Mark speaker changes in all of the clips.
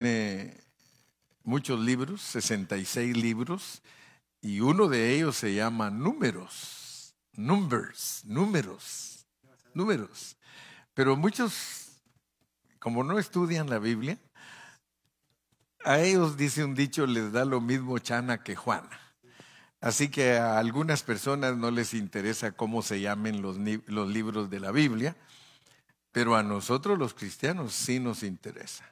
Speaker 1: tiene muchos libros, 66 libros, y uno de ellos se llama Números, Numbers, números, números. Pero muchos, como no estudian la Biblia, a ellos, dice un dicho, les da lo mismo Chana que Juana. Así que a algunas personas no les interesa cómo se llamen los, los libros de la Biblia, pero a nosotros los cristianos sí nos interesa.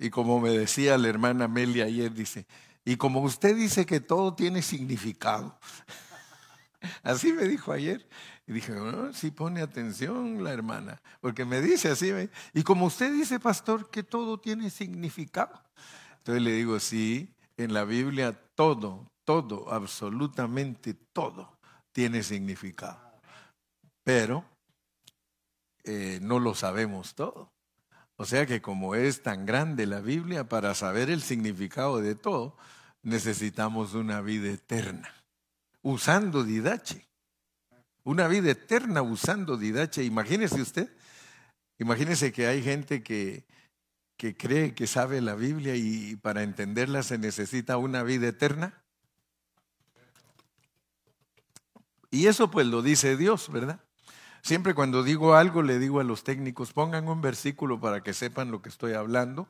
Speaker 1: Y como me decía la hermana Amelia ayer, dice, y como usted dice que todo tiene significado. Así me dijo ayer. Y dije, no, sí pone atención la hermana, porque me dice así. Y como usted dice, pastor, que todo tiene significado. Entonces le digo, sí, en la Biblia todo, todo, absolutamente todo tiene significado. Pero eh, no lo sabemos todo. O sea que como es tan grande la Biblia, para saber el significado de todo, necesitamos una vida eterna, usando didache. Una vida eterna usando didache. Imagínese usted, imagínese que hay gente que, que cree que sabe la Biblia y para entenderla se necesita una vida eterna. Y eso pues lo dice Dios, ¿verdad? Siempre cuando digo algo le digo a los técnicos, pongan un versículo para que sepan lo que estoy hablando.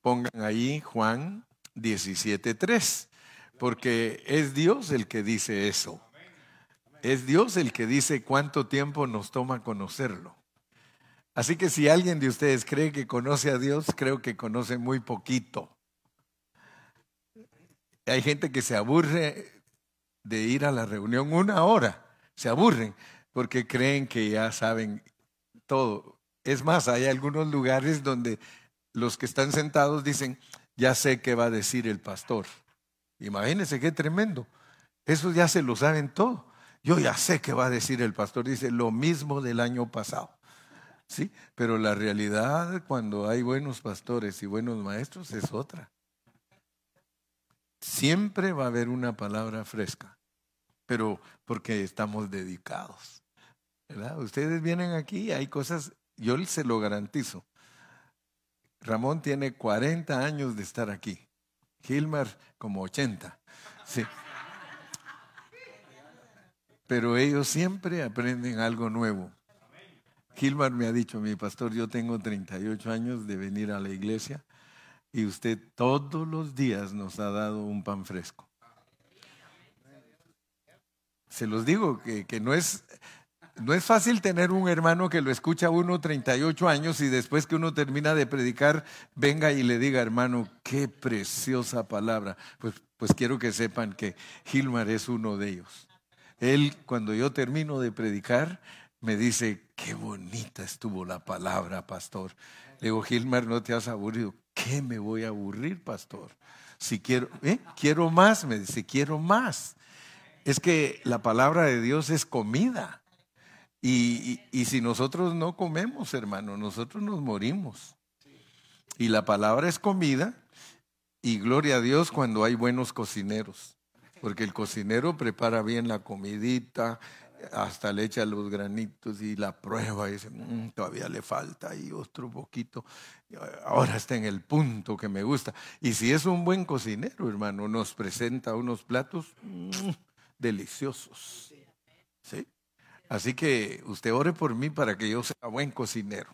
Speaker 1: Pongan ahí Juan 17.3, porque es Dios el que dice eso. Es Dios el que dice cuánto tiempo nos toma conocerlo. Así que si alguien de ustedes cree que conoce a Dios, creo que conoce muy poquito. Hay gente que se aburre de ir a la reunión una hora, se aburren porque creen que ya saben todo. Es más, hay algunos lugares donde los que están sentados dicen, ya sé qué va a decir el pastor. Imagínense qué tremendo. Eso ya se lo saben todo. Yo ya sé qué va a decir el pastor. Dice lo mismo del año pasado. ¿Sí? Pero la realidad cuando hay buenos pastores y buenos maestros es otra. Siempre va a haber una palabra fresca, pero porque estamos dedicados. Ustedes vienen aquí, hay cosas, yo se lo garantizo. Ramón tiene 40 años de estar aquí. Gilmar como 80. Sí. Pero ellos siempre aprenden algo nuevo. Gilmar me ha dicho, mi pastor, yo tengo 38 años de venir a la iglesia y usted todos los días nos ha dado un pan fresco. Se los digo que, que no es, no es fácil tener un hermano que lo escucha a uno 38 años y después que uno termina de predicar, venga y le diga, hermano, qué preciosa palabra. Pues, pues quiero que sepan que Gilmar es uno de ellos. Él, cuando yo termino de predicar, me dice, qué bonita estuvo la palabra, pastor. Le digo, Gilmar, no te has aburrido. ¿Qué me voy a aburrir, pastor? Si quiero, ¿eh? quiero más, me dice, quiero más. Es que la palabra de Dios es comida. Y, si nosotros no comemos, hermano, nosotros nos morimos. Y la palabra es comida y gloria a Dios cuando hay buenos cocineros. Porque el cocinero prepara bien la comidita, hasta le echa los granitos y la prueba y dice, mm, todavía le falta y otro poquito. Ahora está en el punto que me gusta. Y si es un buen cocinero, hermano, nos presenta unos platos mm, deliciosos. ¿Sí? Así que usted ore por mí para que yo sea buen cocinero.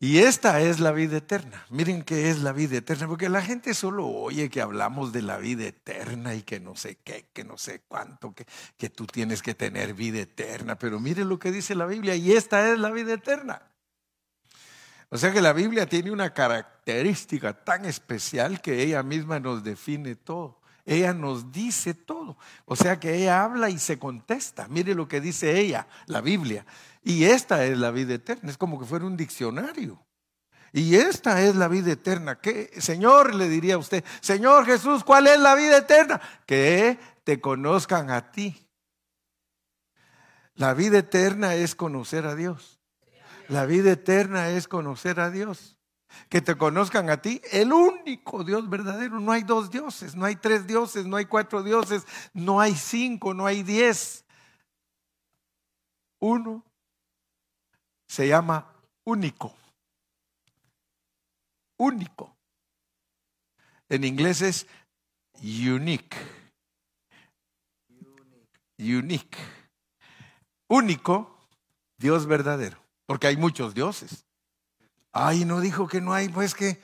Speaker 1: Y esta es la vida eterna. Miren qué es la vida eterna, porque la gente solo oye que hablamos de la vida eterna y que no sé qué, que no sé cuánto, que, que tú tienes que tener vida eterna. Pero miren lo que dice la Biblia, y esta es la vida eterna. O sea que la Biblia tiene una característica tan especial que ella misma nos define todo. Ella nos dice todo. O sea que ella habla y se contesta. Mire lo que dice ella, la Biblia. Y esta es la vida eterna. Es como que fuera un diccionario. Y esta es la vida eterna. ¿Qué, Señor, le diría a usted, Señor Jesús, ¿cuál es la vida eterna? Que te conozcan a ti. La vida eterna es conocer a Dios. La vida eterna es conocer a Dios que te conozcan a ti, el único Dios verdadero. No hay dos dioses, no hay tres dioses, no hay cuatro dioses, no hay cinco, no hay diez. Uno se llama único. único. En inglés es unique. Unique. Único, Dios verdadero. Porque hay muchos dioses. Ay, no dijo que no hay, pues que.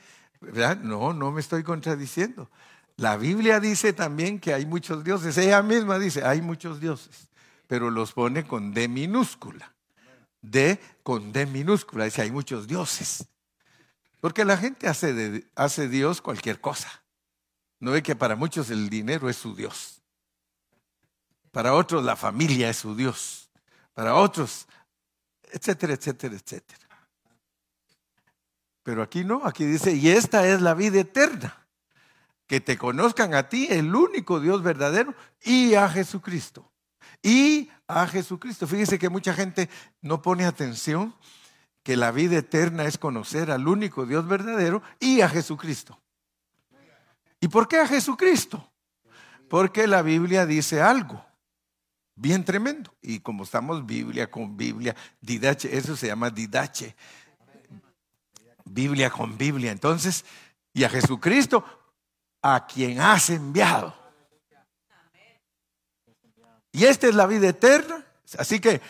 Speaker 1: No, no me estoy contradiciendo. La Biblia dice también que hay muchos dioses. Ella misma dice, hay muchos dioses, pero los pone con D minúscula. D con D minúscula. Dice, hay muchos dioses. Porque la gente hace de hace Dios cualquier cosa. No ve que para muchos el dinero es su Dios. Para otros la familia es su Dios. Para otros, etcétera, etcétera, etcétera. Pero aquí no, aquí dice, y esta es la vida eterna que te conozcan a ti, el único Dios verdadero, y a Jesucristo. Y a Jesucristo. Fíjese que mucha gente no pone atención que la vida eterna es conocer al único Dios verdadero y a Jesucristo. ¿Y por qué a Jesucristo? Porque la Biblia dice algo bien tremendo. Y como estamos Biblia con Biblia, didache, eso se llama didache. Biblia con Biblia. Entonces, y a Jesucristo, a quien has enviado. Y esta es la vida eterna. Así que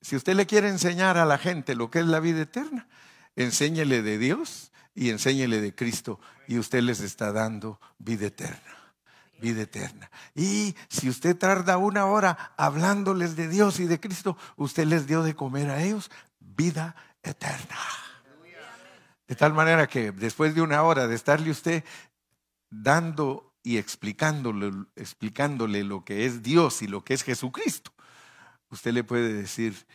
Speaker 1: si usted le quiere enseñar a la gente lo que es la vida eterna, enséñele de Dios y enséñele de Cristo y usted les está dando vida eterna. Vida eterna. Y si usted tarda una hora hablándoles de Dios y de Cristo, usted les dio de comer a ellos vida eterna. De tal manera que después de una hora de estarle usted dando y explicándole, explicándole lo que es Dios y lo que es Jesucristo, usted le puede decir,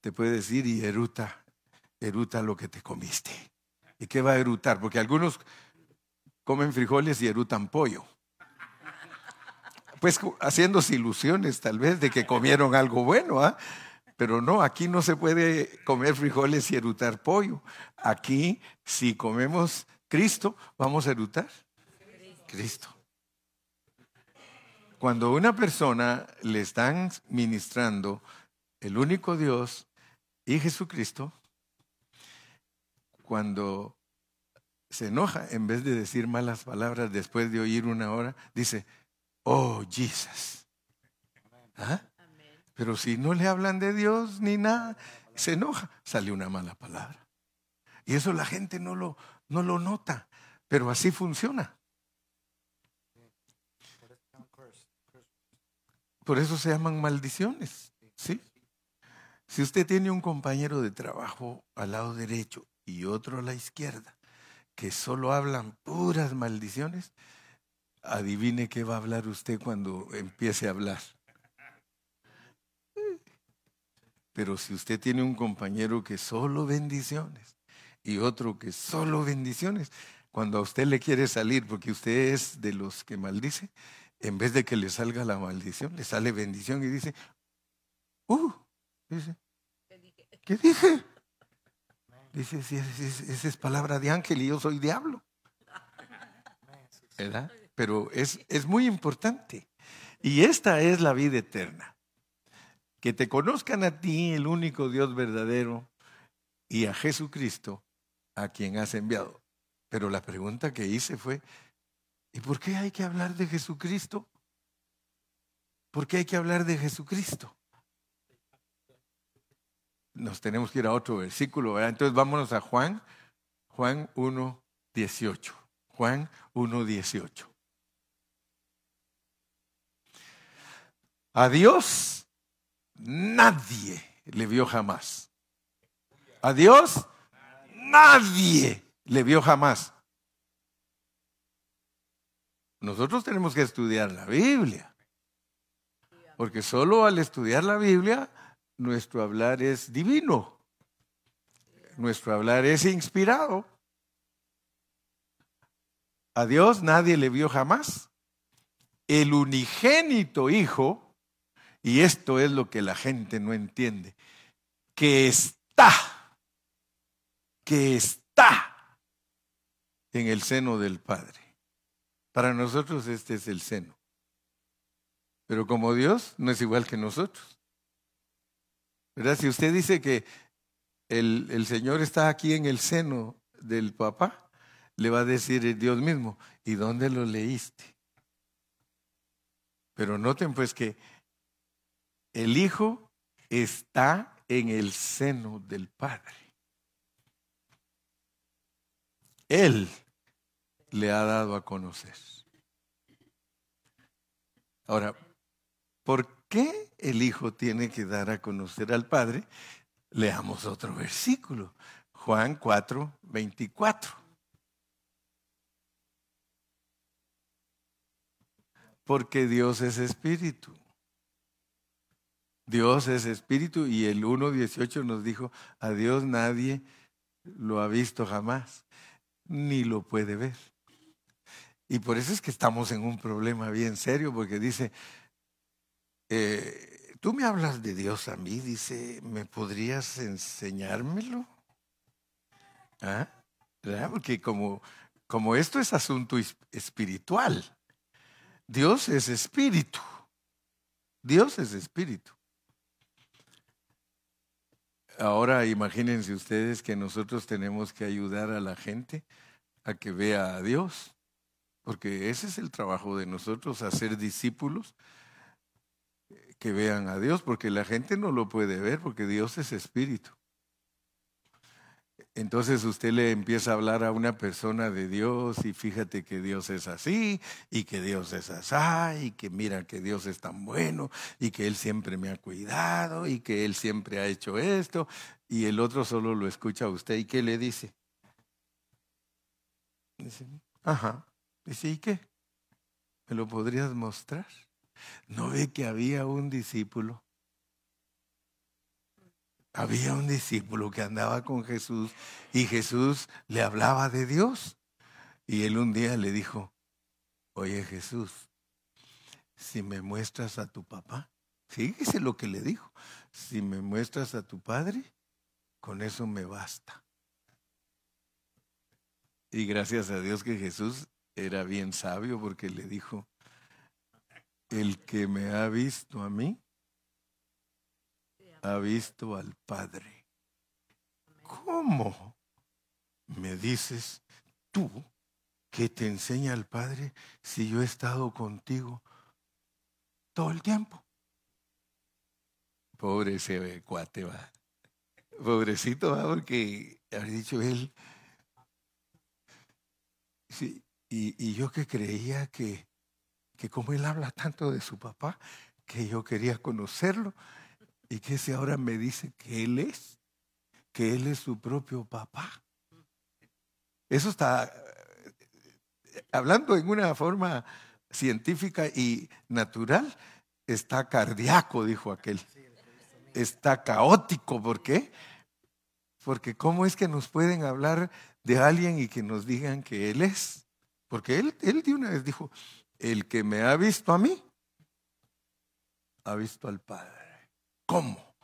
Speaker 1: te puede decir y eruta, eruta lo que te comiste. ¿Y qué va a erutar? Porque algunos comen frijoles y erutan pollo. Pues haciéndose ilusiones tal vez de que comieron algo bueno, ¿ah? Pero no, aquí no se puede comer frijoles y erutar pollo. Aquí, si comemos Cristo, vamos a erutar. Cristo. Cuando una persona le están ministrando el único Dios y Jesucristo, cuando se enoja, en vez de decir malas palabras después de oír una hora, dice, oh Jesus. ¿Ah? Pero si no le hablan de Dios ni nada, se enoja, sale una mala palabra. Y eso la gente no lo, no lo nota, pero así funciona. Por eso se llaman maldiciones, ¿sí? Si usted tiene un compañero de trabajo al lado derecho y otro a la izquierda, que solo hablan puras maldiciones, adivine qué va a hablar usted cuando empiece a hablar. Pero si usted tiene un compañero que solo bendiciones y otro que solo bendiciones, cuando a usted le quiere salir, porque usted es de los que maldice, en vez de que le salga la maldición, le sale bendición y dice, uh, dice, ¿qué dije? Dice, esa es palabra de ángel y yo soy diablo. ¿Verdad? Pero es, es muy importante. Y esta es la vida eterna. Que te conozcan a ti, el único Dios verdadero, y a Jesucristo, a quien has enviado. Pero la pregunta que hice fue, ¿Y por qué hay que hablar de Jesucristo? ¿Por qué hay que hablar de Jesucristo? Nos tenemos que ir a otro versículo, ¿verdad? Entonces vámonos a Juan, Juan 1, 18. Juan 1, 18. A Dios nadie le vio jamás. A Dios nadie le vio jamás. Nosotros tenemos que estudiar la Biblia. Porque solo al estudiar la Biblia, nuestro hablar es divino. Nuestro hablar es inspirado. A Dios nadie le vio jamás. El unigénito Hijo, y esto es lo que la gente no entiende, que está, que está en el seno del Padre. Para nosotros este es el seno. Pero como Dios no es igual que nosotros. ¿Verdad? Si usted dice que el, el Señor está aquí en el seno del papá, le va a decir Dios mismo, ¿y dónde lo leíste? Pero noten pues que el Hijo está en el seno del Padre. Él le ha dado a conocer. Ahora, ¿por qué el Hijo tiene que dar a conocer al Padre? Leamos otro versículo, Juan 4, 24. Porque Dios es espíritu. Dios es espíritu y el 1.18 nos dijo, a Dios nadie lo ha visto jamás, ni lo puede ver. Y por eso es que estamos en un problema bien serio, porque dice, eh, tú me hablas de Dios a mí, dice, ¿me podrías enseñármelo? ¿Ah? Porque como, como esto es asunto espiritual, Dios es espíritu. Dios es espíritu. Ahora imagínense ustedes que nosotros tenemos que ayudar a la gente a que vea a Dios, porque ese es el trabajo de nosotros, hacer discípulos que vean a Dios, porque la gente no lo puede ver, porque Dios es espíritu. Entonces usted le empieza a hablar a una persona de Dios y fíjate que Dios es así y que Dios es así y que mira que Dios es tan bueno y que Él siempre me ha cuidado y que Él siempre ha hecho esto y el otro solo lo escucha a usted y ¿qué le dice? Dice, ajá, dice, ¿y qué? ¿Me lo podrías mostrar? ¿No ve que había un discípulo había un discípulo que andaba con Jesús y Jesús le hablaba de Dios. Y él un día le dijo, oye Jesús, si me muestras a tu papá, fíjese lo que le dijo, si me muestras a tu padre, con eso me basta. Y gracias a Dios que Jesús era bien sabio porque le dijo, el que me ha visto a mí, ha visto al Padre. ¿Cómo? Me dices tú que te enseña el Padre si yo he estado contigo todo el tiempo. Pobre ese cuate va. Pobrecito va porque ha dicho él. Sí, y, y, yo que creía que, que como él habla tanto de su papá, que yo quería conocerlo, y que si ahora me dice que Él es, que Él es su propio papá. Eso está eh, hablando en una forma científica y natural, está cardíaco, dijo aquel. Está caótico, ¿por qué? Porque ¿cómo es que nos pueden hablar de alguien y que nos digan que Él es? Porque Él, él de una vez dijo, el que me ha visto a mí, ha visto al Padre. ¿Cómo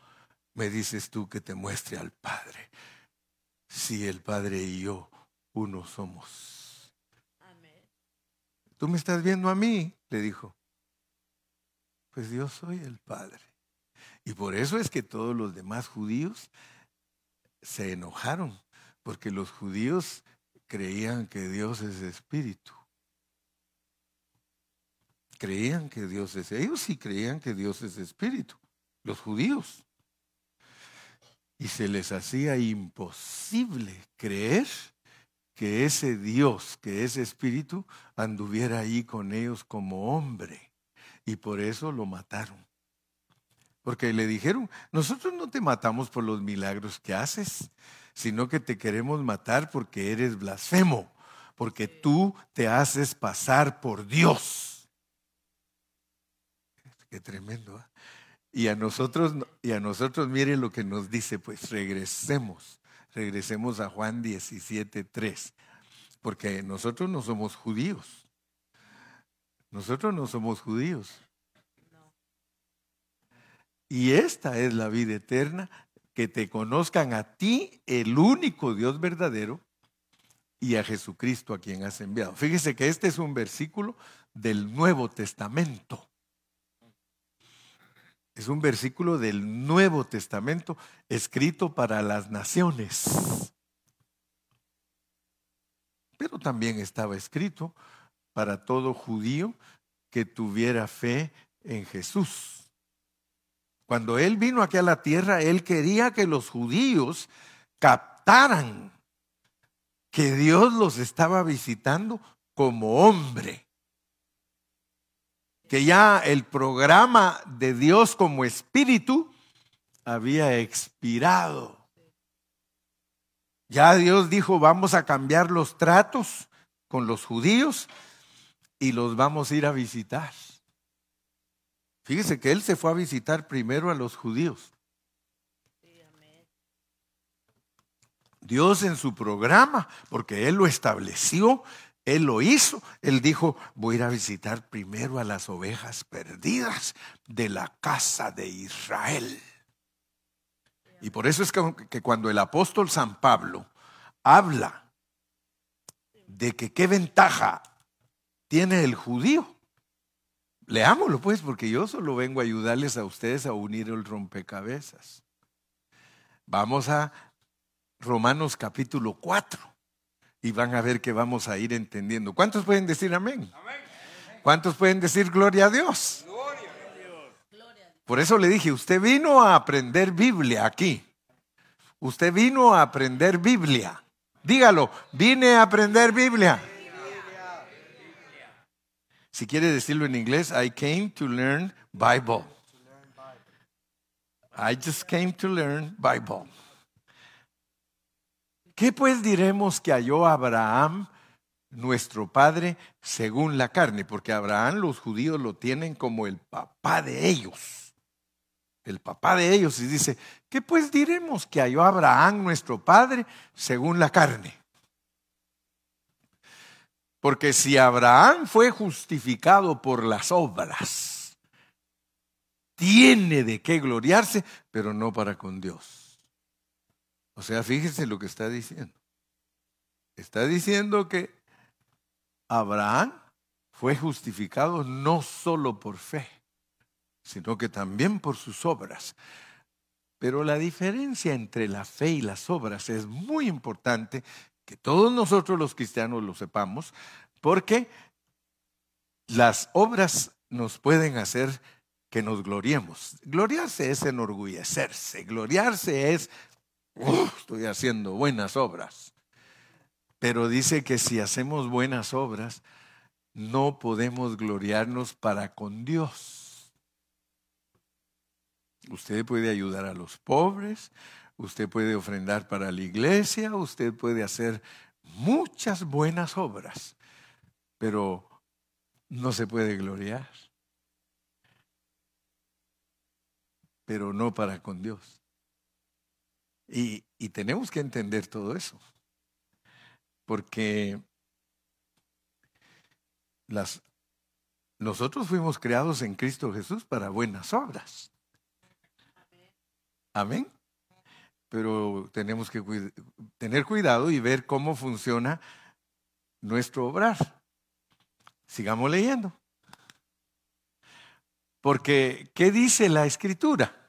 Speaker 1: me dices tú que te muestre al Padre? Si el Padre y yo uno somos. Tú me estás viendo a mí, le dijo. Pues yo soy el Padre. Y por eso es que todos los demás judíos se enojaron, porque los judíos creían que Dios es espíritu. Creían que Dios es, ellos sí creían que Dios es espíritu los judíos. Y se les hacía imposible creer que ese Dios, que ese espíritu, anduviera ahí con ellos como hombre. Y por eso lo mataron. Porque le dijeron, nosotros no te matamos por los milagros que haces, sino que te queremos matar porque eres blasfemo, porque tú te haces pasar por Dios. Qué tremendo. ¿eh? Y a nosotros, y a nosotros, mire lo que nos dice, pues regresemos, regresemos a Juan 17, 3, porque nosotros no somos judíos. Nosotros no somos judíos. Y esta es la vida eterna, que te conozcan a ti, el único Dios verdadero, y a Jesucristo a quien has enviado. Fíjese que este es un versículo del Nuevo Testamento. Es un versículo del Nuevo Testamento escrito para las naciones. pero también estaba escrito para todo judío que tuviera fe en Jesús. Cuando Él vino aquí a la tierra, Él quería que los judíos captaran que Dios los estaba visitando como hombre. Que ya el programa de Dios como espíritu había expirado. Ya Dios dijo, vamos a cambiar los tratos con los judíos y los vamos a ir a visitar. Fíjese que Él se fue a visitar primero a los judíos. Dios en su programa, porque Él lo estableció, Él lo hizo, Él dijo, voy a ir a visitar primero a las ovejas perdidas de la casa de Israel. Y por eso es que, cuando el apóstol San Pablo habla de que qué ventaja tiene el judío, leámoslo pues, porque yo solo vengo a ayudarles a ustedes a unir el rompecabezas. Vamos a Romanos capítulo 4 y van a ver que vamos a ir entendiendo. ¿Cuántos pueden decir amén? ¿Cuántos pueden decir gloria a Dios? Por eso le dije, usted vino a aprender Biblia aquí. Usted vino a aprender Biblia. Dígalo, vine a aprender Biblia. Si quiere decirlo en inglés, I came to learn Bible. I just came to learn Bible. ¿Qué pues diremos que halló Abraham, nuestro padre, según la carne? Porque Abraham los judíos lo tienen como el papá de ellos el papá de ellos, y dice, ¿qué pues diremos que halló Abraham nuestro padre según la carne? Porque si Abraham fue justificado por las obras, tiene de qué gloriarse, pero no para con Dios. O sea, fíjense lo que está diciendo. Está diciendo que Abraham fue justificado no solo por fe, sino que también por sus obras. Pero la diferencia entre la fe y las obras es muy importante que todos nosotros los cristianos lo sepamos, porque las obras nos pueden hacer que nos gloriemos. Gloriarse es enorgullecerse, gloriarse es, estoy haciendo buenas obras. Pero dice que si hacemos buenas obras, no podemos gloriarnos para con Dios. Usted puede ayudar a los pobres, usted puede ofrendar para la iglesia, usted puede hacer muchas buenas obras, pero no se puede gloriar. Pero no para con Dios. Y, tenemos que entender todo eso. Porque las, nosotros fuimos creados en Cristo Jesús para buenas obras. Amén. Pero tenemos que tener cuidado y ver cómo funciona nuestro obrar. Sigamos leyendo. Porque, ¿qué dice la escritura?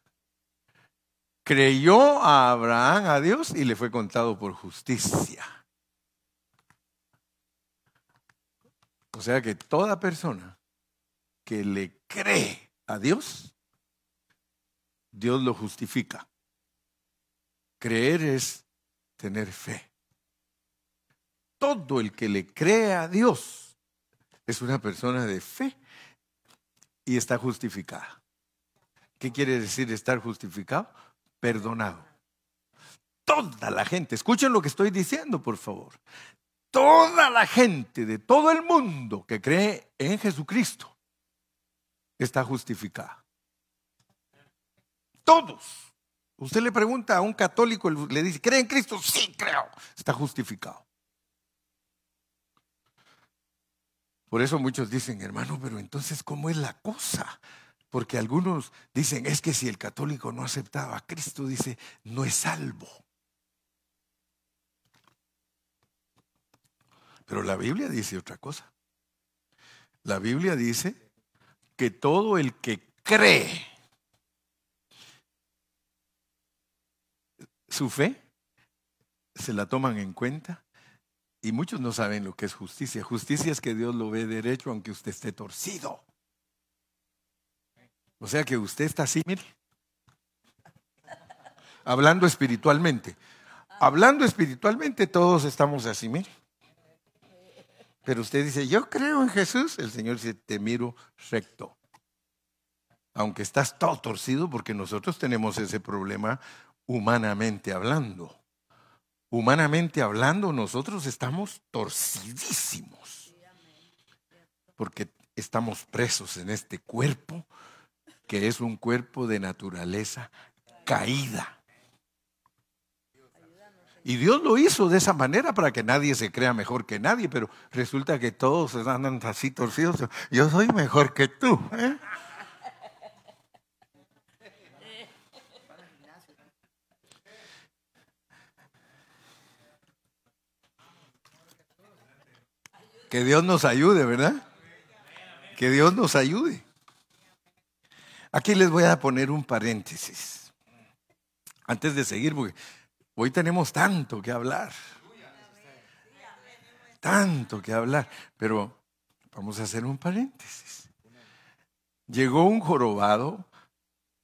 Speaker 1: Creyó a Abraham a Dios y le fue contado por justicia. O sea que toda persona que le cree a Dios, Dios lo justifica. Creer es tener fe. Todo el que le cree a Dios es una persona de fe y está justificada. ¿Qué quiere decir estar justificado? Perdonado. Toda la gente, escuchen lo que estoy diciendo, por favor. Toda la gente de todo el mundo que cree en Jesucristo está justificada. Todos. Usted le pregunta a un católico, le dice, ¿cree en Cristo? Sí, creo. Está justificado. Por eso muchos dicen, hermano, pero entonces, ¿cómo es la cosa? Porque algunos dicen, es que si el católico no aceptaba a Cristo, dice, no es salvo. Pero la Biblia dice otra cosa. La Biblia dice que todo el que cree su fe, se la toman en cuenta Y muchos no saben lo que es justicia. Justicia es que Dios lo ve derecho aunque usted esté torcido. O sea que usted está así, mire. Hablando espiritualmente. Hablando espiritualmente todos estamos así, mire. Pero usted dice, yo creo en Jesús. El Señor dice, te miro recto. Aunque estás todo torcido porque nosotros tenemos ese problema humanamente hablando. Humanamente hablando, nosotros estamos torcidísimos. Porque estamos presos en este cuerpo que es un cuerpo de naturaleza caída. Y Dios lo hizo de esa manera para que nadie se crea mejor que nadie, pero resulta que todos andan así torcidos. Yo soy mejor que tú. ¿eh? Que Dios nos ayude, ¿verdad? Que Dios nos ayude. Aquí les voy a poner un paréntesis. Antes de seguir, porque hoy tenemos tanto que hablar. Tanto que hablar. Pero vamos a hacer un paréntesis. Llegó un jorobado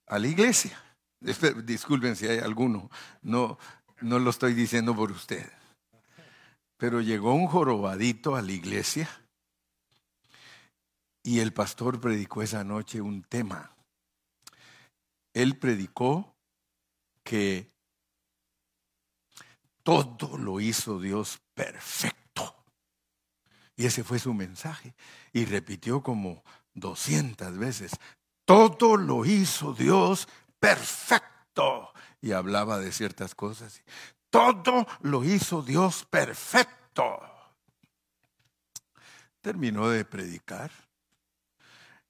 Speaker 1: a la iglesia. Disculpen si hay alguno. No, no lo estoy diciendo por usted. Pero llegó un jorobadito a la iglesia y el pastor predicó esa noche un tema él predicó que todo lo hizo Dios perfecto. Y ese fue su mensaje. Y repitió como 200 veces, todo lo hizo Dios perfecto. Y hablaba de ciertas cosas. Todo lo hizo Dios perfecto. Terminó de predicar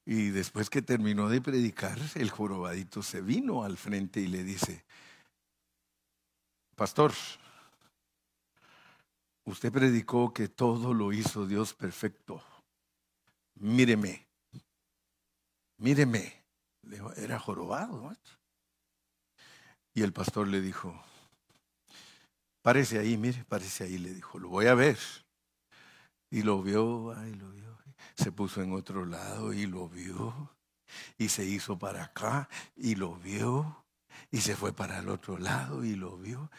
Speaker 1: y después que terminó de predicar, el jorobadito se vino al frente y le dice, Pastor, usted predicó que todo lo hizo Dios perfecto. Míreme, míreme. Era jorobado. Y el pastor le dijo, párese ahí, mire, párese ahí, le dijo, lo voy a ver. Y lo vio, ay, lo vio se puso en otro lado y lo vio, y se hizo para acá y lo vio, y se fue para el otro lado y lo vio,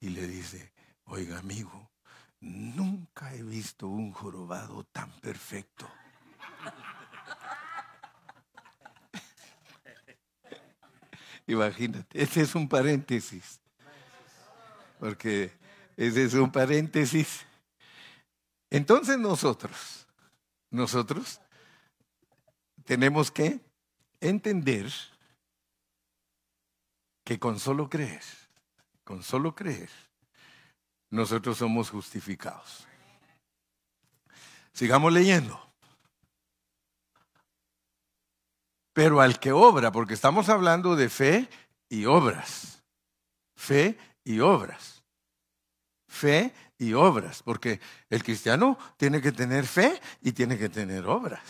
Speaker 1: y le dice, oiga amigo, nunca he visto un jorobado tan perfecto. Imagínate, ese es un paréntesis, porque ese es un paréntesis. Entonces nosotros, nosotros tenemos que entender que con solo creer, con solo creer, nosotros somos justificados. Sigamos leyendo. Pero al que obra, porque estamos hablando de fe y obras. Fe y obras. Fe y obras, porque el cristiano tiene que tener fe y tiene que tener obras.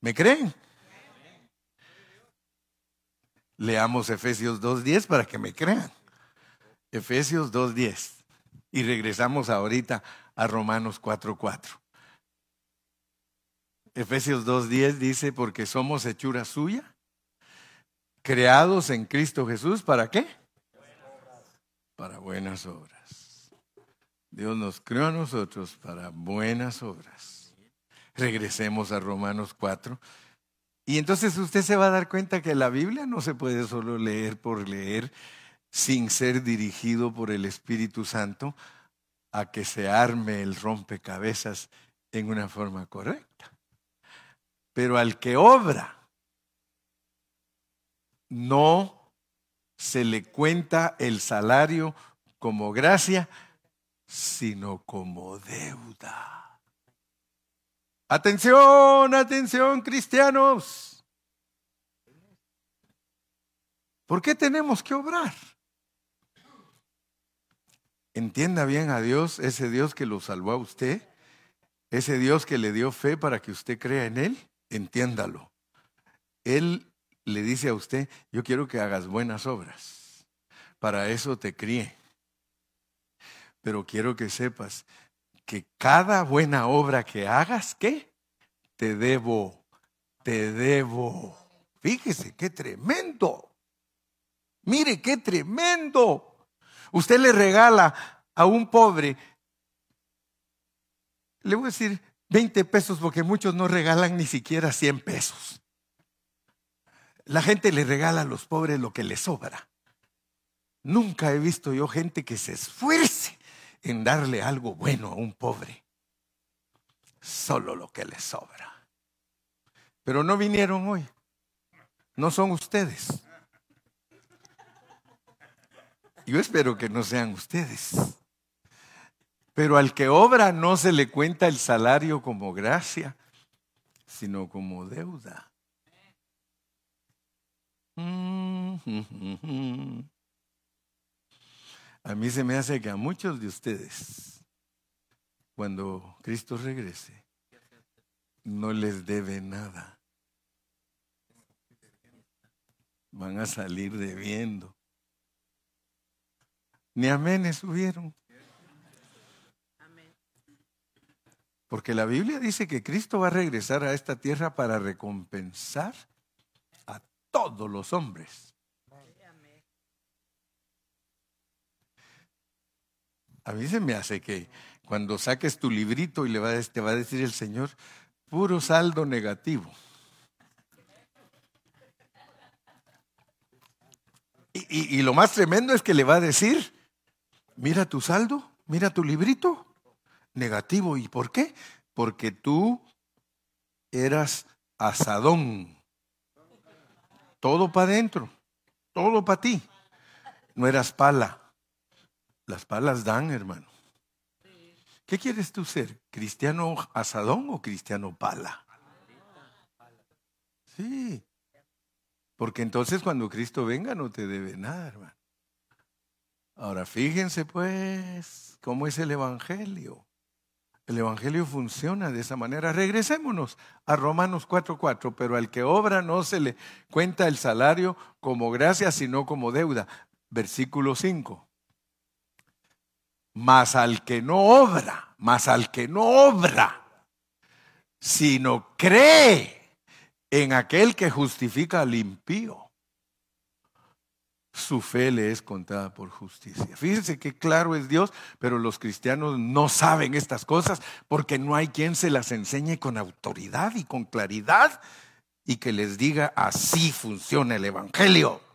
Speaker 1: ¿Me creen? Leamos Efesios 2.10 para que me crean. Efesios 2.10. Y regresamos ahorita a Romanos 4.4. Efesios 2.10 dice, porque somos hechura suya, creados en Cristo Jesús, ¿para qué? Para buenas obras. Dios nos creó a nosotros para buenas obras. Regresemos a Romanos 4. Y entonces usted se va a dar cuenta que la Biblia no se puede solo leer por leer sin ser dirigido por el Espíritu Santo a que se arme el rompecabezas en una forma correcta. Pero al que obra, no se le cuenta el salario como gracia, sino como deuda. Atención, atención, cristianos. ¿Por qué tenemos que obrar? Entienda bien a Dios, ese Dios que lo salvó a usted, ese Dios que le dio fe para que usted crea en Él, entiéndalo. Él le dice a usted, yo quiero que hagas buenas obras. Para eso te crié Pero quiero que sepas que cada buena obra que hagas, ¿qué? Te debo, te debo. Fíjese, qué tremendo. Mire, qué tremendo. Usted le regala a un pobre, le voy a decir 20 pesos porque muchos no regalan ni siquiera 100 pesos. La gente le regala a los pobres lo que les sobra. Nunca he visto yo gente que se esfuerce en darle algo bueno a un pobre. Solo lo que le sobra. Pero no vinieron hoy. No son ustedes. Yo espero que no sean ustedes. Pero al que obra no se le cuenta el salario como gracia, sino como deuda. Mm-hmm. A mí se me hace que a muchos de ustedes, cuando Cristo regrese, no les debe nada. Van a salir debiendo. Ni aménes subieron. Porque la Biblia dice que Cristo va a regresar a esta tierra para recompensar a todos los hombres. A mí se me hace que cuando saques tu librito y le va, te va a decir el Señor, puro saldo negativo. Y, y, lo más tremendo es que le va a decir, mira tu saldo, mira tu librito, negativo. ¿Y por qué? Porque tú eras asadón. Todo para adentro, todo para ti. No eras pala. Las palas dan, hermano. ¿Qué quieres tú ser? ¿Cristiano asadón o cristiano pala? Sí. Porque entonces cuando Cristo venga no te debe nada, hermano. Ahora fíjense pues cómo es el Evangelio. El Evangelio funciona de esa manera. Regresémonos a Romanos 4:4, pero al que obra no se le cuenta el salario como gracia, sino como deuda. Versículo 5 mas al que no obra, mas al que no obra, sino cree en aquel que justifica al impío, su fe le es contada por justicia. Fíjense qué claro es Dios, pero los cristianos no saben estas cosas porque no hay quien se las enseñe con autoridad y con claridad y que les diga así funciona el Evangelio.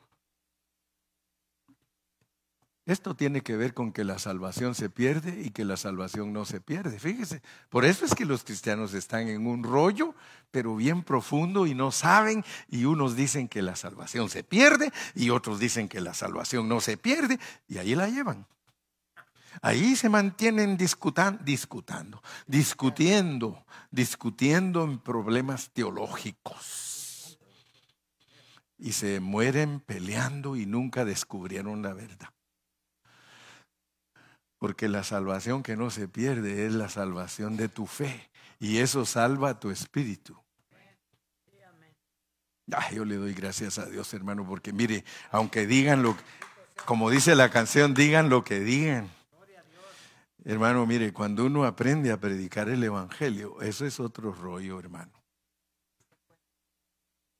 Speaker 1: Esto tiene que ver con que la salvación se pierde y que la salvación no se pierde. Fíjese, por eso es que los cristianos están en un rollo, pero bien profundo y no saben, y unos dicen que la salvación se pierde y otros dicen que la salvación no se pierde, y ahí la llevan. Ahí se mantienen discutando, discutiendo, discutiendo en problemas teológicos. Y se mueren peleando y nunca descubrieron la verdad. Porque la salvación que no se pierde es la salvación de tu fe. Y eso salva tu espíritu. yo le doy gracias a Dios, hermano, porque mire, aunque digan lo, como dice la canción, digan lo que digan. Hermano, mire, cuando uno aprende a predicar el Evangelio, eso es otro rollo, hermano.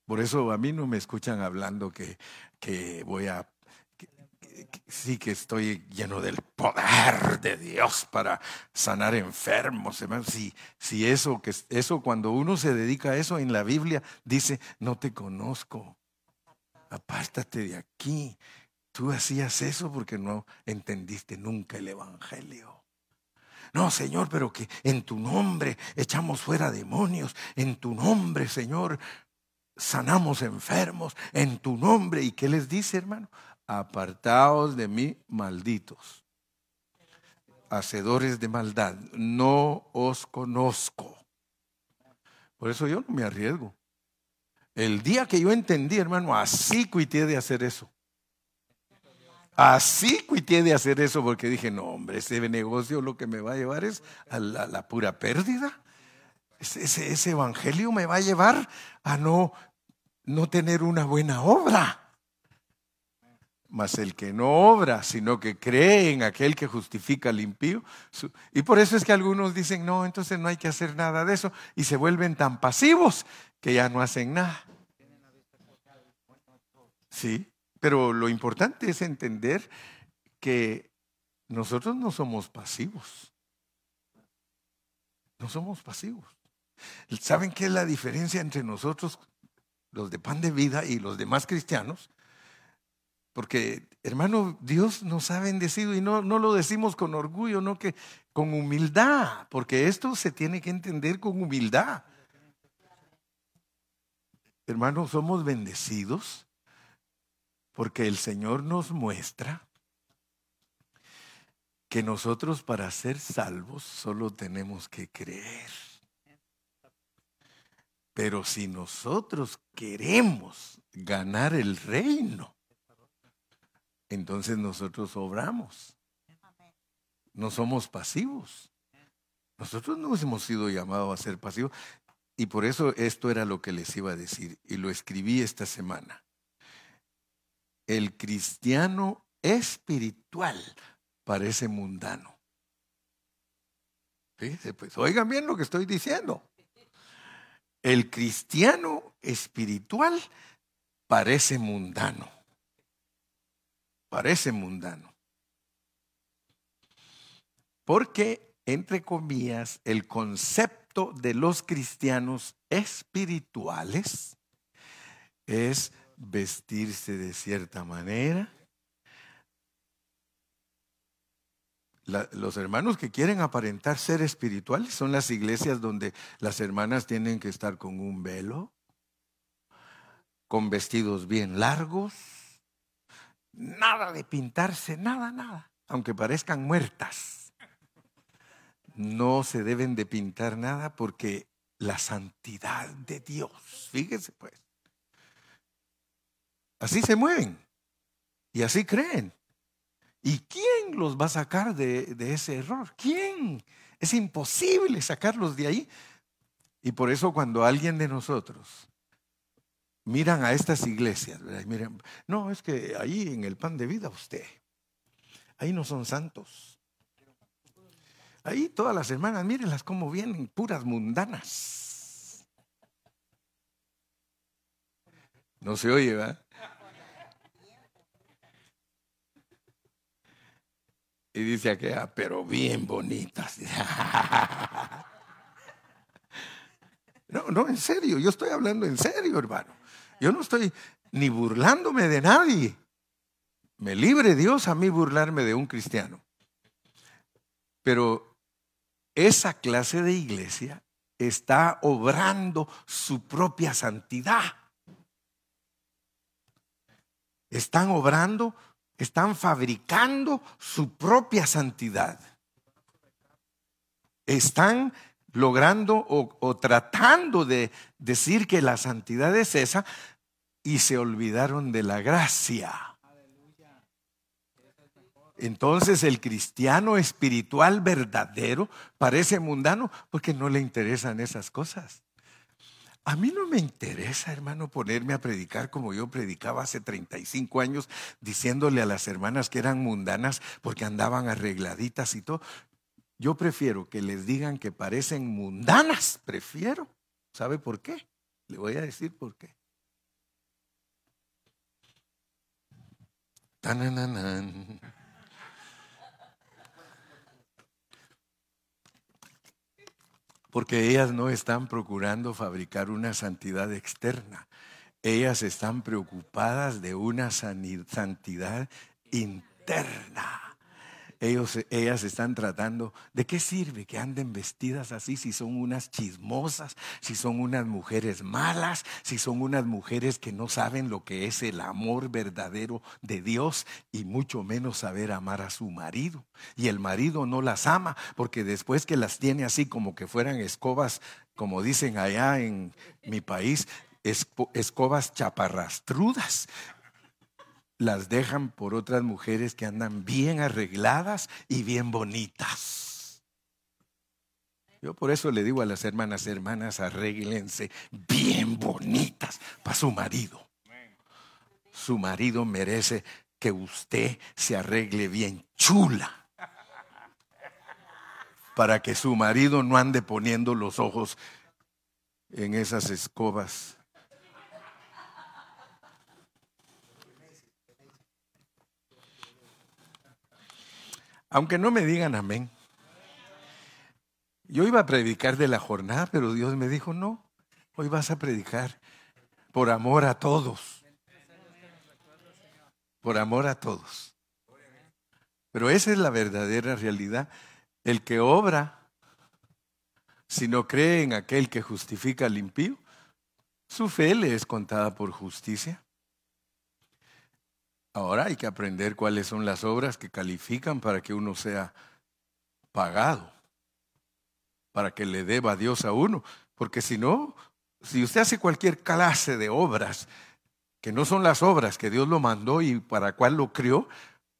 Speaker 1: Por eso a mí no me escuchan hablando que, que voy a sí que estoy lleno del poder de Dios para sanar enfermos, hermano. Si, si eso, que eso, cuando uno se dedica a eso en la Biblia, dice, no te conozco, apártate de aquí. Tú hacías eso porque no entendiste nunca el Evangelio. No, Señor, pero que en tu nombre echamos fuera demonios, en tu nombre, Señor, sanamos enfermos, en tu nombre. ¿Y qué les dice, hermano? Apartaos de mí, malditos, hacedores de maldad, no os conozco. Por eso yo no me arriesgo. El día que yo entendí, hermano, así cuité de hacer eso. Así cuité de hacer eso porque dije, no, hombre, ese negocio lo que me va a llevar es a la, pura pérdida. Ese, ese, evangelio me va a llevar a no, no tener una buena obra mas el que no obra, sino que cree en aquel que justifica al impío. Y por eso es que algunos dicen, no, entonces no hay que hacer nada de eso, y se vuelven tan pasivos que ya no hacen nada. Sí, pero lo importante es entender que nosotros no somos pasivos. No somos pasivos. ¿Saben qué es la diferencia entre nosotros, los de pan de vida, y los demás cristianos? Porque, hermano, Dios nos ha bendecido y no, no lo decimos con orgullo, no que con humildad, porque esto se tiene que entender con humildad. Hermanos, somos bendecidos porque el Señor nos muestra que nosotros para ser salvos solo tenemos que creer. Pero si nosotros queremos ganar el reino, entonces nosotros obramos. No somos pasivos. Nosotros no hemos sido llamados a ser pasivos. Y por eso esto era lo que les iba a decir. Y lo escribí esta semana. El cristiano espiritual parece mundano. Fíjense, pues oigan bien lo que estoy diciendo. El cristiano espiritual parece mundano. Parece mundano. Porque, entre comillas, el concepto de los cristianos espirituales es vestirse de cierta manera. los hermanos que quieren aparentar ser espirituales son las iglesias donde las hermanas tienen que estar con un velo, con vestidos bien largos, nada de pintarse, nada, nada, aunque parezcan muertas. No se deben de pintar nada porque la santidad de Dios, fíjese pues, Así se mueven y así creen. ¿Y quién los va a sacar de, ese error? ¿Quién? Es imposible sacarlos de ahí. Y por eso cuando alguien de nosotros miran a estas iglesias, miren, no, es que ahí en el pan de vida usted, ahí no son santos. Ahí todas las hermanas, mírenlas cómo vienen, puras mundanas. No se oye, ¿verdad? Y dice aquella, pero bien bonitas. No, no, en serio, yo estoy hablando en serio, hermano. Yo no estoy ni burlándome de nadie. Me libre Dios a mí burlarme de un cristiano. Pero esa clase de iglesia está obrando su propia santidad. Están obrando están fabricando su propia santidad. Están logrando o, tratando de decir que la santidad es esa y se olvidaron de la gracia. Entonces el cristiano espiritual verdadero parece mundano porque no le interesan esas cosas. A mí no me interesa, hermano, ponerme a predicar como yo predicaba hace 35 años, diciéndole a las hermanas que eran mundanas porque andaban arregladitas y todo. Yo prefiero que les digan que parecen mundanas, prefiero. ¿Sabe por qué? Le voy a decir por qué. Porque ellas no están procurando fabricar una santidad externa, ellas están preocupadas de una santidad interna ellas están tratando, ¿de qué sirve que anden vestidas así si son unas chismosas, si son unas mujeres malas, si son unas mujeres que no saben lo que es el amor verdadero de Dios y mucho menos saber amar a su marido? Y el marido no las ama porque después que las tiene así como que fueran escobas, como dicen allá en mi país, escobas chaparrastrudas las dejan por otras mujeres que andan bien arregladas y bien bonitas. Yo por eso le digo a las hermanas, hermanas, arréglense bien bonitas para su marido. Su marido merece que usted se arregle bien chula para que su marido no ande poniendo los ojos en esas escobas. Aunque no me digan amén. Yo iba a predicar de la jornada, pero Dios me dijo, no, hoy vas a predicar por amor a todos. Por amor a todos. Pero esa es la verdadera realidad. El que obra, si no cree en aquel que justifica al impío, su fe le es contada por justicia. Ahora hay que aprender cuáles son las obras que califican para que uno sea pagado, para que le deba a Dios a uno, porque si no, si usted hace cualquier clase de obras que no son las obras que Dios lo mandó y para cuál lo crió,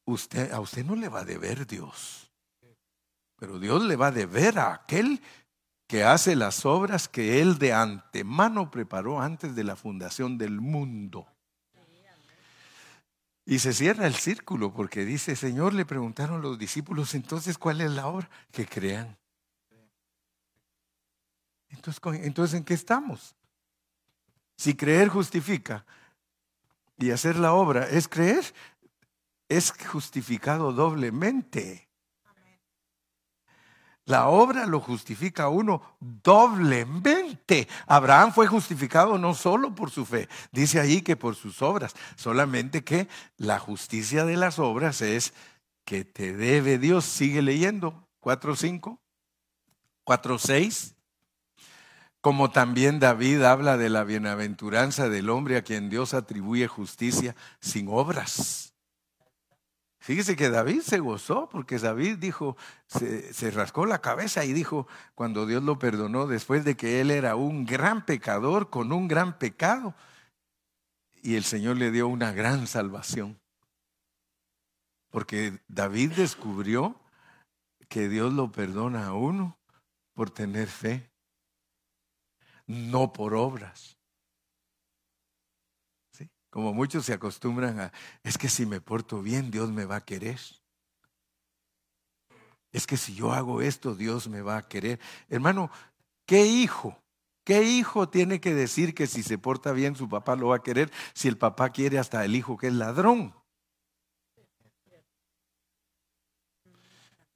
Speaker 1: usted, a usted no le va a deber Dios. Pero Dios le va a deber a aquel que hace las obras que Él de antemano preparó antes de la fundación del mundo. Y se cierra el círculo porque dice, Señor, le preguntaron los discípulos, entonces, ¿cuál es la obra? Que crean. Entonces, entonces, ¿en qué estamos? Si creer justifica y hacer la obra es creer, es justificado doblemente. La obra lo justifica uno doblemente. Abraham fue justificado no solo por su fe, dice ahí que por sus obras, solamente que la justicia de las obras es que te debe Dios. Sigue leyendo, 4.5, 4.6. Como también David habla de la bienaventuranza del hombre a quien Dios atribuye justicia sin obras. Fíjese que David se gozó porque David dijo, se, rascó la cabeza y dijo, cuando Dios lo perdonó, después de que él era un gran pecador con un gran pecado, y el Señor le dio una gran salvación. Porque David descubrió que Dios lo perdona a uno por tener fe, no por obras. Como muchos se acostumbran a, es que si me porto bien, Dios me va a querer. Es que si yo hago esto, Dios me va a querer. Hermano, ¿qué hijo? ¿Qué hijo tiene que decir que si se porta bien su papá lo va a querer si el papá quiere hasta el hijo que es ladrón?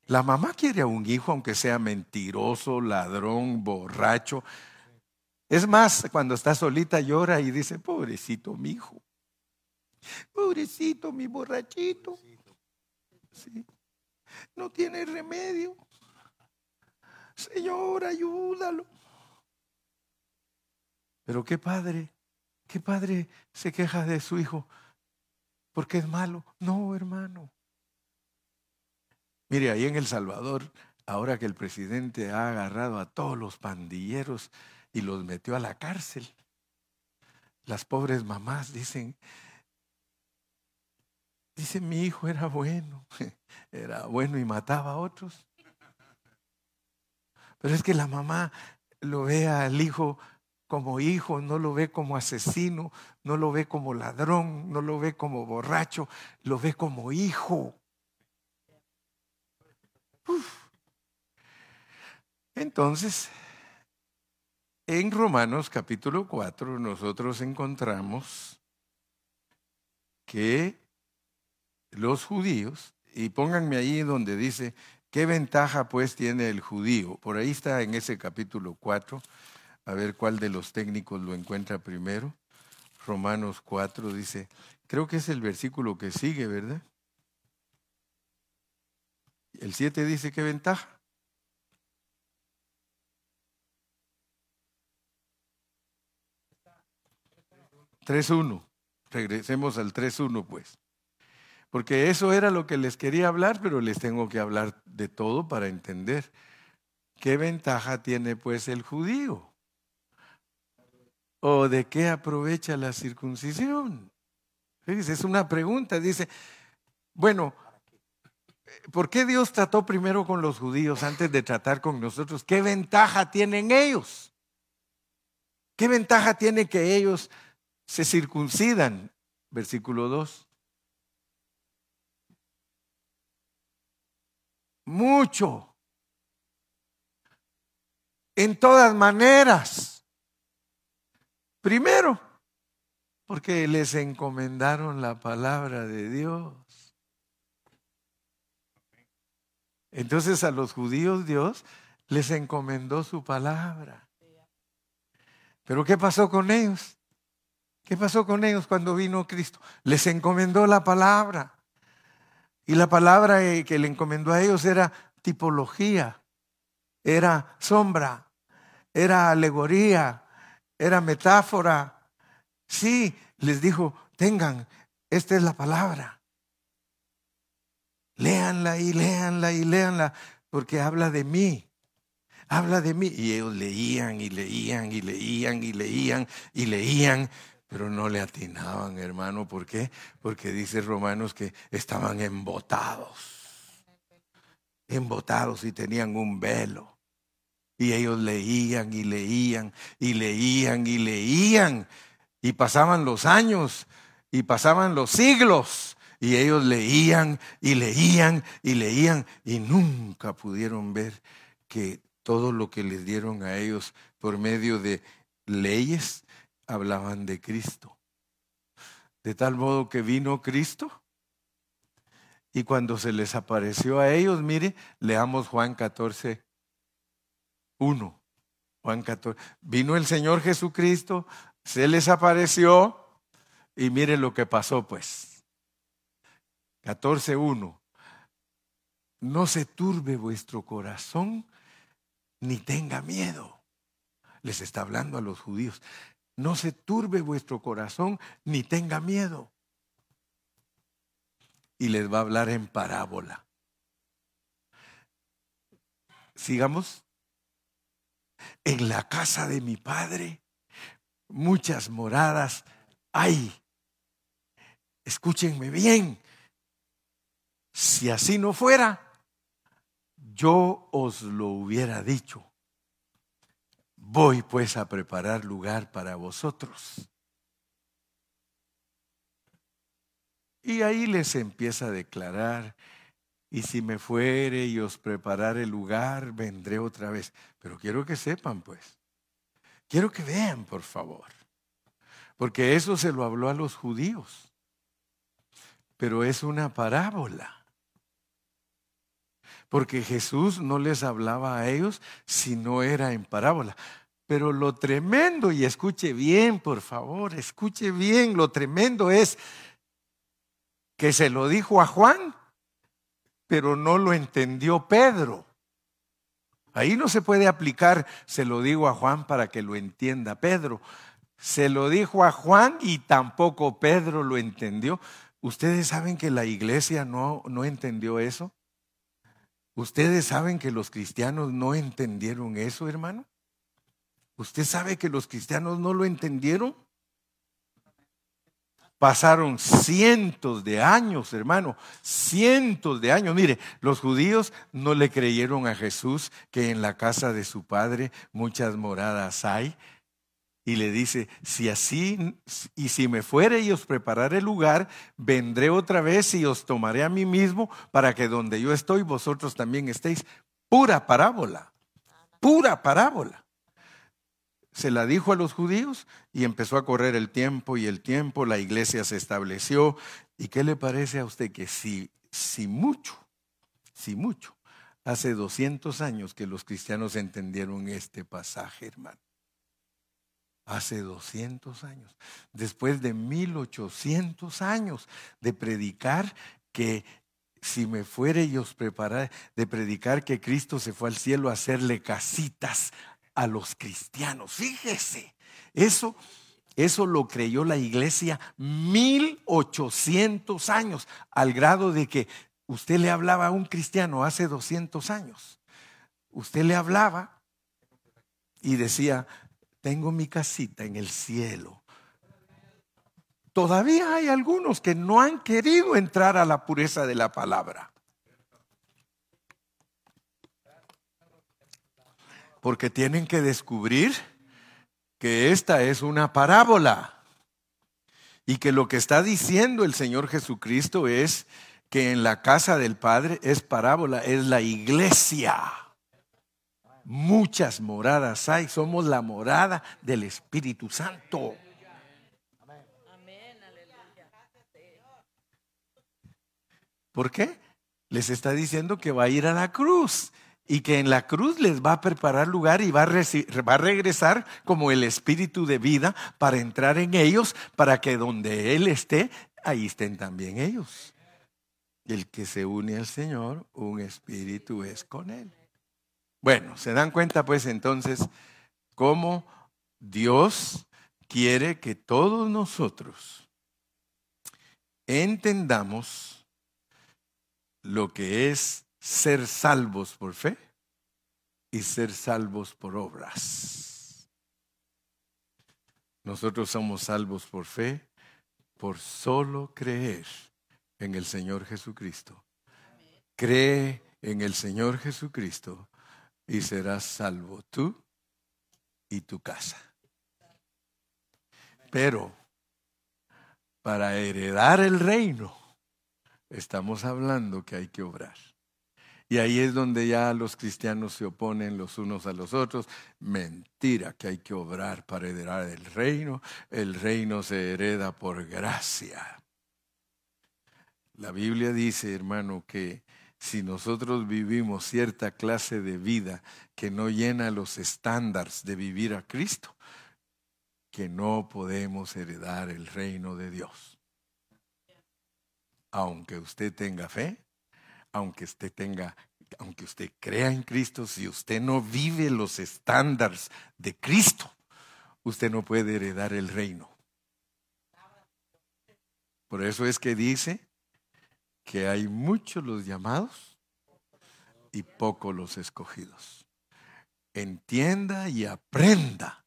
Speaker 1: La mamá quiere a un hijo aunque sea mentiroso, ladrón, borracho. Es más, cuando está solita llora y dice, pobrecito mi hijo. Pobrecito, mi borrachito. No tiene remedio. Señor, ayúdalo. Pero qué padre, qué padre se queja de su hijo porque es malo. No, hermano. Mire, ahí en El Salvador, ahora que el presidente ha agarrado a todos los pandilleros y los metió a la cárcel, las pobres mamás dicen, Dice, mi hijo era bueno, era bueno y mataba a otros. Pero es que la mamá lo ve al hijo como hijo, no lo ve como asesino, no lo ve como ladrón, no lo ve como borracho, lo ve como hijo. Entonces, en Romanos capítulo 4 nosotros encontramos que los judíos, y pónganme ahí donde dice, ¿qué ventaja pues tiene el judío? Por ahí está en ese capítulo 4, a ver cuál de los técnicos lo encuentra primero. Romanos 4 dice, creo que es el versículo que sigue, ¿verdad? El 7 dice, ¿qué ventaja? uno Regresemos al 3.1 pues. Porque eso era lo que les quería hablar, pero les tengo que hablar de todo para entender. ¿Qué ventaja tiene pues el judío? ¿O de qué aprovecha la circuncisión? es una pregunta. Dice, bueno, ¿por qué Dios trató primero con los judíos antes de tratar con nosotros? ¿Qué ventaja tienen ellos? ¿Qué ventaja tiene que ellos se circuncidan? Versículo 2. Mucho. En todas maneras. Primero, porque les encomendaron la palabra de Dios. Entonces a los judíos Dios les encomendó su palabra. Pero ¿qué pasó con ellos? ¿Qué pasó con ellos cuando vino Cristo? Les encomendó la palabra. Y la palabra eh, que le encomendó a ellos era tipología, era sombra, era alegoría, era metáfora. Sí, les dijo, tengan, esta es la palabra. Léanla y léanla y léanla, porque habla de mí. Habla de mí. Y ellos leían y leían y leían y leían y leían, pero no le atinaban, hermano. ¿Por qué? Porque dice Romanos que estaban embotados. Embotados y tenían un velo. Y ellos leían y leían y leían y leían. Y pasaban los años y pasaban los siglos. Y ellos leían y leían y leían y nunca pudieron ver que todo lo que les dieron a ellos por medio de leyes hablaban de Cristo. De tal modo que vino Cristo y cuando se les apareció a ellos, mire, leamos Juan 14, 1. Juan 14. Vino el Señor Jesucristo, se les apareció y mire lo que pasó pues. 14, 1. No se turbe vuestro corazón ni tenga miedo. Les está hablando a los judíos. No se turbe vuestro corazón, ni tenga miedo. Y les va a hablar en parábola. Sigamos. En la casa de mi padre muchas moradas hay. Escúchenme bien. Si así no fuera, yo os lo hubiera dicho. Voy pues a preparar lugar para vosotros. Y ahí les empieza a declarar, y si me fuere y os preparare lugar, vendré otra vez. Pero quiero que sepan pues, quiero que vean por favor, porque eso se lo habló a los judíos, pero es una parábola porque Jesús no les hablaba a ellos si no era en parábola. Pero lo tremendo, y escuche bien, por favor, escuche bien, lo tremendo es que se lo dijo a Juan, pero no lo entendió Pedro. Ahí no se puede aplicar, se lo digo a Juan para que lo entienda Pedro. Se lo dijo a Juan y tampoco Pedro lo entendió. ¿Ustedes saben que la iglesia no, no entendió eso? ¿Ustedes saben que los cristianos no entendieron eso, hermano? ¿Usted sabe que los cristianos no lo entendieron? Pasaron cientos de años, hermano, cientos de años. Mire, los judíos no le creyeron a Jesús que en la casa de su padre muchas moradas hay y le dice, si así, y si me fuere y os prepararé lugar, vendré otra vez y os tomaré a mí mismo para que donde yo estoy vosotros también estéis. Pura parábola, pura parábola. Se la dijo a los judíos y empezó a correr el tiempo y el tiempo, la iglesia se estableció. ¿Y qué le parece a usted que si, si mucho, si mucho, hace 200 años que los cristianos entendieron este pasaje, hermano? Hace 200 años, después de 1800 años de predicar que si me fuere y os prepararé, de predicar que Cristo se fue al cielo a hacerle casitas a los cristianos. Fíjese, eso, eso lo creyó la iglesia 1800 años, al grado de que usted le hablaba a un cristiano hace 200 años. Usted le hablaba y decía, tengo mi casita en el cielo. Todavía hay algunos que no han querido entrar a la pureza de la palabra. Porque tienen que descubrir que esta es una parábola y que lo que está diciendo el Señor Jesucristo es que en la casa del Padre es parábola, es la iglesia. Muchas moradas hay, somos la morada del Espíritu Santo. ¿Por qué? Les está diciendo que va a ir a la cruz y que en la cruz les va a preparar lugar y va a, va a, regresar como el espíritu de vida para entrar en ellos, para que donde Él esté, ahí estén también ellos. El que se une al Señor, un espíritu es con Él. Bueno, se dan cuenta pues entonces cómo Dios quiere que todos nosotros entendamos lo que es ser salvos por fe y ser salvos por obras. Nosotros somos salvos por fe por solo creer en el Señor Jesucristo. Cree en el Señor Jesucristo y serás salvo tú y tu casa. Pero para heredar el reino, Estamos hablando que hay que obrar. Y ahí es donde ya los cristianos se oponen los unos a los otros. Mentira que hay que obrar para heredar el reino. El reino se hereda por gracia. La Biblia dice, hermano, que si nosotros vivimos cierta clase de vida que no llena los estándares de vivir a Cristo, que no podemos heredar el reino de Dios aunque usted tenga fe, aunque usted tenga, aunque usted crea en Cristo, si usted no vive los estándares de Cristo, usted no puede heredar el reino. Por eso es que dice que hay muchos los llamados y pocos los escogidos. Entienda y aprenda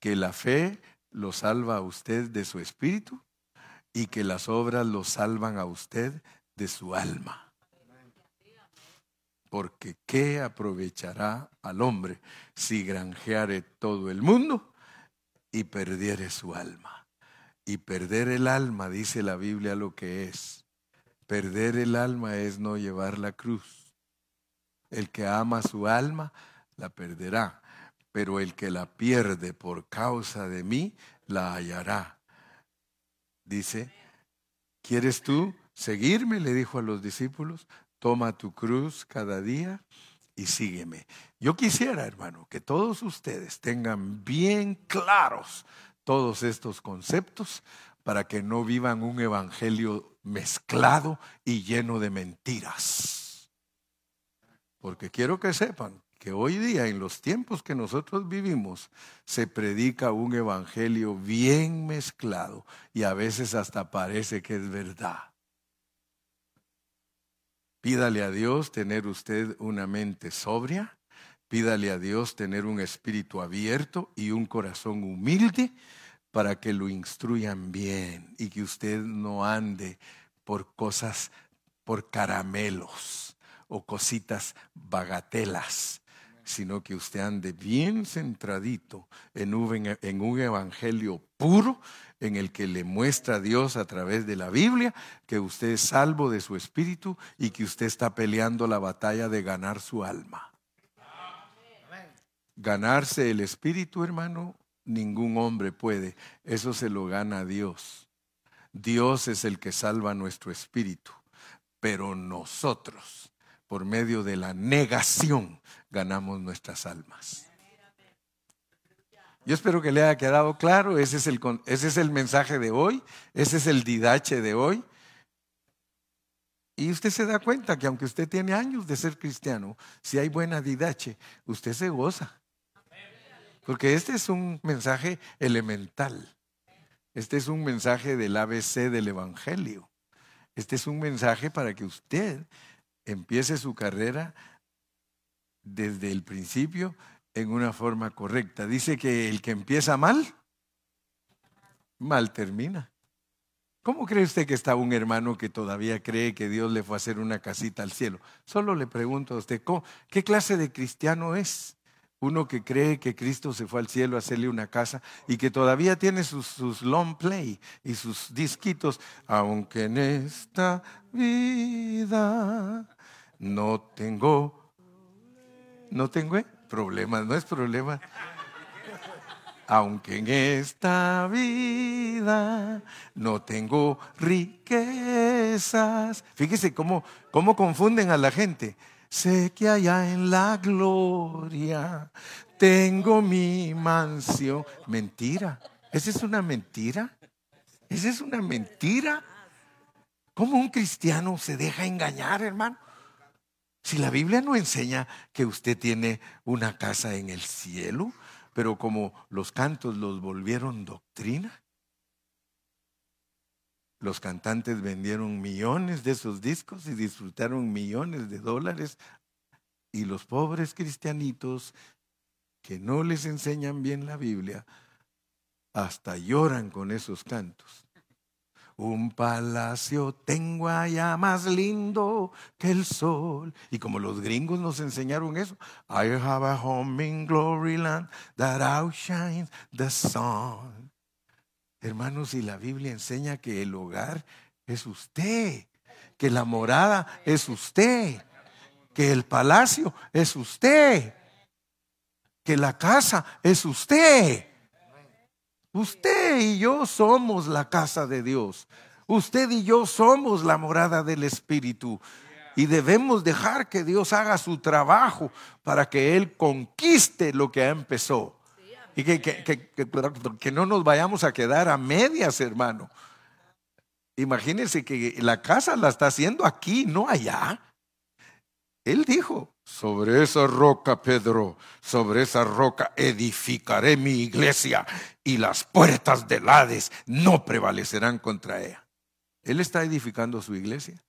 Speaker 1: que la fe lo salva a usted de su espíritu y que las obras lo salvan a usted de su alma. Porque ¿qué aprovechará al hombre si granjeare todo el mundo y perdiere su alma? Y perder el alma, dice la Biblia lo que es. Perder el alma es no llevar la cruz. El que ama su alma la perderá, pero el que la pierde por causa de mí la hallará dice, ¿quieres tú seguirme? Le dijo a los discípulos, toma tu cruz cada día y sígueme. Yo quisiera, hermano, que todos ustedes tengan bien claros todos estos conceptos para que no vivan un evangelio mezclado y lleno de mentiras. Porque quiero que sepan que hoy día, en los tiempos que nosotros vivimos, se predica un evangelio bien mezclado y a veces hasta parece que es verdad. Pídale a Dios tener usted una mente sobria, pídale a Dios tener un espíritu abierto y un corazón humilde para que lo instruyan bien y que usted no ande por cosas, por caramelos o cositas bagatelas, sino que usted ande bien centradito en un, en un evangelio puro en el que le muestra a Dios a través de la Biblia que usted es salvo de su espíritu y que usted está peleando la batalla de ganar su alma. Ganarse el espíritu, hermano, ningún hombre puede. Eso se lo gana Dios. Dios es el que salva nuestro espíritu. Pero nosotros, por medio de la negación, ganamos nuestras almas. Yo espero que le haya quedado claro, ese es el, ese es el mensaje de hoy, ese es el didache de hoy. Y usted se da cuenta que aunque usted tiene años de ser cristiano, si hay buena didache, usted se goza. Porque este es un mensaje elemental. Este es un mensaje del ABC del Evangelio. Este es un mensaje para que usted empiece su carrera desde el principio en una forma correcta. Dice que el que empieza mal, mal termina. ¿Cómo cree usted que está un hermano que todavía cree que Dios le fue a hacer una casita al cielo? Solo le pregunto a usted, ¿qué clase de cristiano es? Uno que cree que Cristo se fue al cielo a hacerle una casa y que todavía tiene sus, long play y sus disquitos, aunque en esta vida no tengo, no tengo ¿eh? problemas, no es problema. Aunque en esta vida no tengo riquezas. Fíjese cómo, cómo confunden a la gente. Sé que allá en la gloria tengo mi mansión. Mentira. ¿Esa es una mentira? ¿Esa es una mentira? ¿Cómo un cristiano se deja engañar, hermano? Si la Biblia no enseña que usted tiene una casa en el cielo, pero como los cantos los volvieron doctrina, los cantantes vendieron millones de esos discos y disfrutaron millones de dólares. Y los pobres cristianitos que no les enseñan bien la Biblia, hasta lloran con esos cantos. Un palacio tengo allá más lindo que el sol. Y como los gringos nos enseñaron eso, I have a home in glory land that outshines the sun. Hermanos, y la Biblia enseña que el hogar es usted, que la morada es usted, que el palacio es usted, que la casa es usted. Usted y yo somos la casa de Dios. Usted y yo somos la morada del Espíritu. Y debemos dejar que Dios haga su trabajo para que Él conquiste lo que empezó. Y que, que, no nos vayamos a quedar a medias, hermano. Imagínense que la casa la está haciendo aquí, no allá. Él dijo, sobre esa roca, Pedro, sobre esa roca edificaré mi iglesia y las puertas del Hades no prevalecerán contra ella. Él está edificando su iglesia.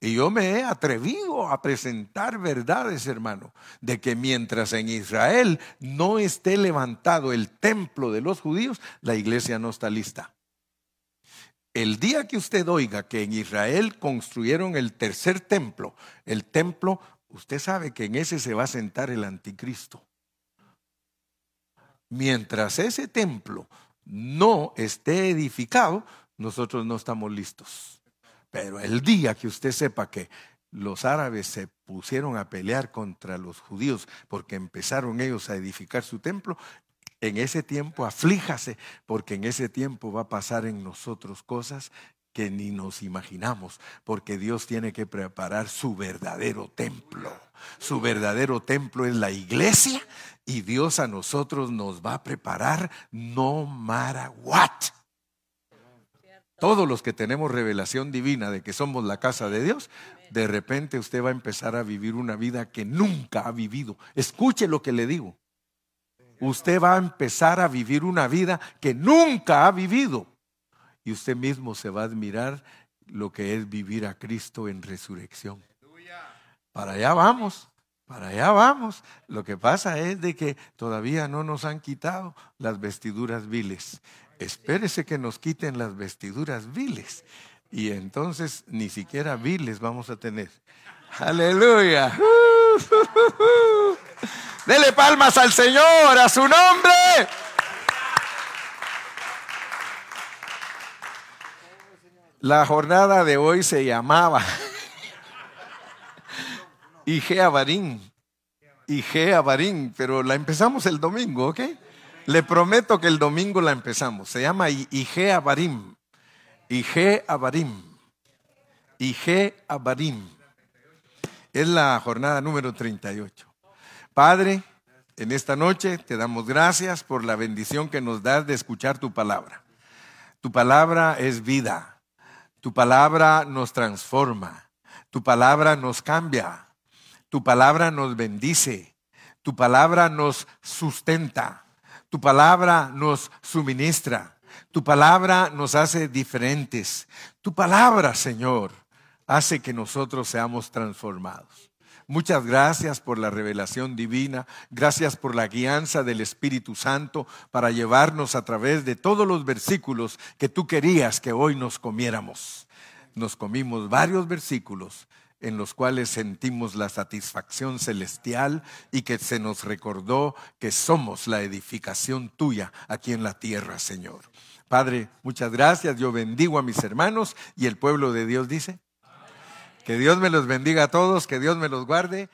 Speaker 1: Y yo me he atrevido a presentar verdades, hermano, de que mientras en Israel no esté levantado el templo de los judíos, la iglesia no está lista. El día que usted oiga que en Israel construyeron el tercer templo, el templo, usted sabe que en ese se va a sentar el anticristo. Mientras ese templo no esté edificado, nosotros no estamos listos. Pero el día que usted sepa que los árabes se pusieron a pelear contra los judíos porque empezaron ellos a edificar su templo, en ese tiempo aflíjase, porque en ese tiempo va a pasar en nosotros cosas que ni nos imaginamos, porque Dios tiene que preparar su verdadero templo. Su verdadero templo es la iglesia y Dios a nosotros nos va a preparar no matter. Todos los que tenemos revelación divina de que somos la casa de Dios, de repente usted va a empezar a vivir una vida que nunca ha vivido. Escuche lo que le digo. Usted va a empezar a vivir una vida que nunca ha vivido. Y usted mismo se va a admirar lo que es vivir a Cristo en resurrección. Para allá vamos, para allá vamos. Lo que pasa es de que todavía no nos han quitado las vestiduras viles espérese que nos quiten las vestiduras viles. Y entonces ni siquiera viles vamos a tener. Aleluya. Dele palmas al Señor, a su nombre. La jornada de hoy se llamaba Igea Barín. Igea Barín, pero la empezamos el domingo, ¿ok? Le prometo que el domingo la empezamos. Se llama Ige Abarim. Ige Abarim. Ige Abarim. Es la jornada número 38. Padre, en esta noche te damos gracias por la bendición que nos das de escuchar tu palabra. Tu palabra es vida. Tu palabra nos transforma. Tu palabra nos cambia. Tu palabra nos bendice. Tu palabra nos sustenta. Tu palabra nos suministra. Tu palabra nos hace diferentes. Tu palabra, Señor, hace que nosotros seamos transformados. Muchas gracias por la revelación divina, gracias por la guianza del Espíritu Santo para llevarnos a través de todos los versículos que tú querías que hoy nos comiéramos. Nos comimos varios versículos en los cuales sentimos la satisfacción celestial y que se nos recordó que somos la edificación tuya aquí en la tierra, Señor. Padre, muchas gracias. Yo bendigo a mis hermanos y el pueblo de Dios dice. Que Dios me los bendiga a todos, que Dios me los guarde.